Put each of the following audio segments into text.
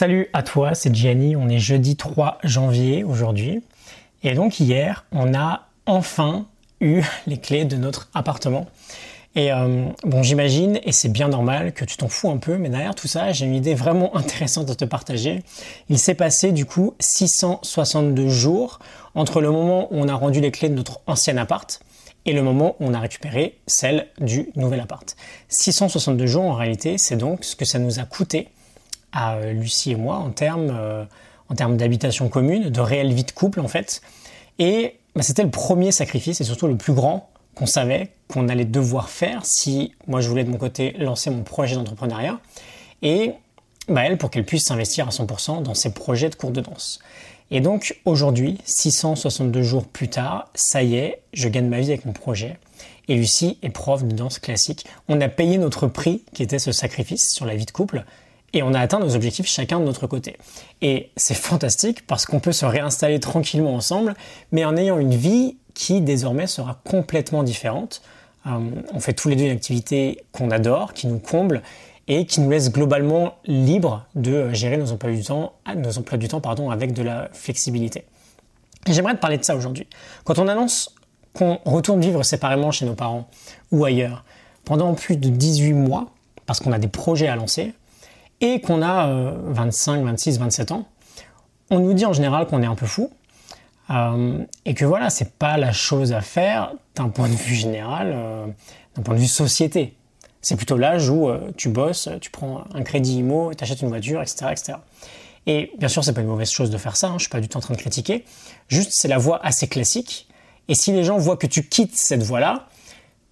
Salut à toi, c'est Gianni. On est jeudi 3 janvier aujourd'hui. Et donc hier, on a enfin eu les clés de notre appartement. Et euh, bon, j'imagine, et c'est bien normal, que tu t'en fous un peu, mais derrière tout ça, j'ai une idée vraiment intéressante à te partager. Il s'est passé du coup 662 jours entre le moment où on a rendu les clés de notre ancien appart et le moment où on a récupéré celle du nouvel appart. 662 jours en réalité, c'est donc ce que ça nous a coûté à euh, Lucie et moi en termes, euh, termes d'habitation commune, de réelle vie de couple en fait. Et bah, c'était le premier sacrifice et surtout le plus grand qu'on savait qu'on allait devoir faire si moi je voulais de mon côté lancer mon projet d'entrepreneuriat. Et bah, elle pour qu'elle puisse s'investir à 100% dans ses projets de cours de danse. Et donc aujourd'hui, 662 jours plus tard, ça y est, je gagne ma vie avec mon projet. Et Lucie est prof de danse classique. On a payé notre prix, qui était ce sacrifice sur la vie de couple, et on a atteint nos objectifs chacun de notre côté. Et c'est fantastique parce qu'on peut se réinstaller tranquillement ensemble, mais en ayant une vie qui désormais sera complètement différente. Euh, on fait tous les deux une activité qu'on adore, qui nous comble et qui nous laisse globalement libre de gérer nos emplois du temps, nos temps pardon, avec de la flexibilité. J'aimerais te parler de ça aujourd'hui. Quand on annonce qu'on retourne vivre séparément chez nos parents ou ailleurs pendant plus de 18 mois, parce qu'on a des projets à lancer, et qu'on a 25, 26, 27 ans, on nous dit en général qu'on est un peu fou euh, et que voilà, c'est pas la chose à faire d'un point de vue général, euh, d'un point de vue société. C'est plutôt l'âge où euh, tu bosses, tu prends un crédit IMO, tu achètes une voiture, etc., etc. Et bien sûr, c'est pas une mauvaise chose de faire ça, hein, je suis pas du tout en train de critiquer. Juste, c'est la voie assez classique. Et si les gens voient que tu quittes cette voie-là,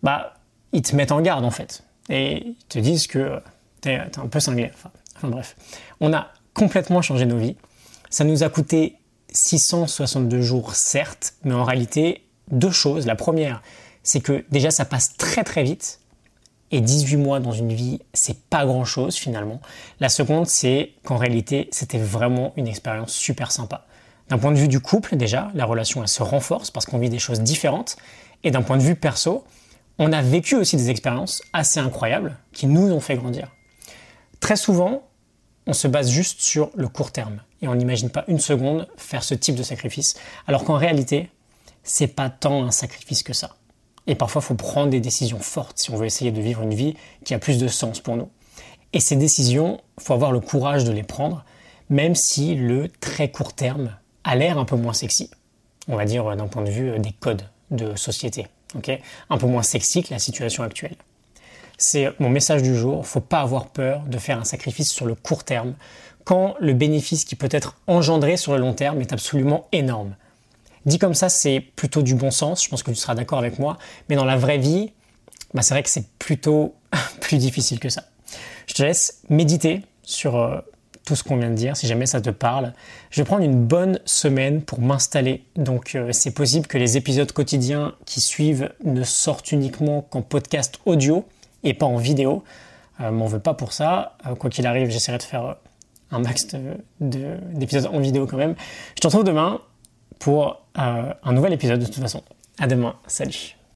bah, ils te mettent en garde en fait. Et ils te disent que t'es es un peu cinglé. Enfin bref. On a complètement changé nos vies. Ça nous a coûté 662 jours, certes, mais en réalité, deux choses. La première, c'est que déjà ça passe très très vite. Et 18 mois dans une vie, c'est pas grand chose finalement. La seconde, c'est qu'en réalité, c'était vraiment une expérience super sympa. D'un point de vue du couple, déjà, la relation elle se renforce parce qu'on vit des choses différentes. Et d'un point de vue perso, on a vécu aussi des expériences assez incroyables qui nous ont fait grandir. Très souvent, on se base juste sur le court terme et on n'imagine pas une seconde faire ce type de sacrifice, alors qu'en réalité, c'est pas tant un sacrifice que ça. Et parfois, il faut prendre des décisions fortes si on veut essayer de vivre une vie qui a plus de sens pour nous. Et ces décisions, il faut avoir le courage de les prendre, même si le très court terme a l'air un peu moins sexy. On va dire d'un point de vue euh, des codes de société. un peu moins sexy que la situation actuelle. C'est mon message du jour. Faut pas avoir peur de faire un sacrifice sur le court terme quand le bénéfice qui peut être engendré sur le long terme est absolument énorme. Dit comme ça, c'est plutôt du bon sens. Je pense que tu seras d'accord avec moi. Mais dans la vraie vie, bah, c'est vrai que c'est plutôt plus difficile que ça. Je te laisse méditer sur euh, tout ce qu'on vient de dire, si jamais ça te parle. Je vais prendre une bonne semaine pour m'installer. Donc euh, c'est possible que les épisodes quotidiens qui suivent ne sortent uniquement qu'en podcast audio et pas en vidéo. Euh, m'en veux pas pour ça. Euh, quoi qu'il arrive, j'essaierai de faire euh, un max d'épisodes en vidéo quand même. Je te retrouve demain pour un nouvel épisode de toute façon. À demain. Salut.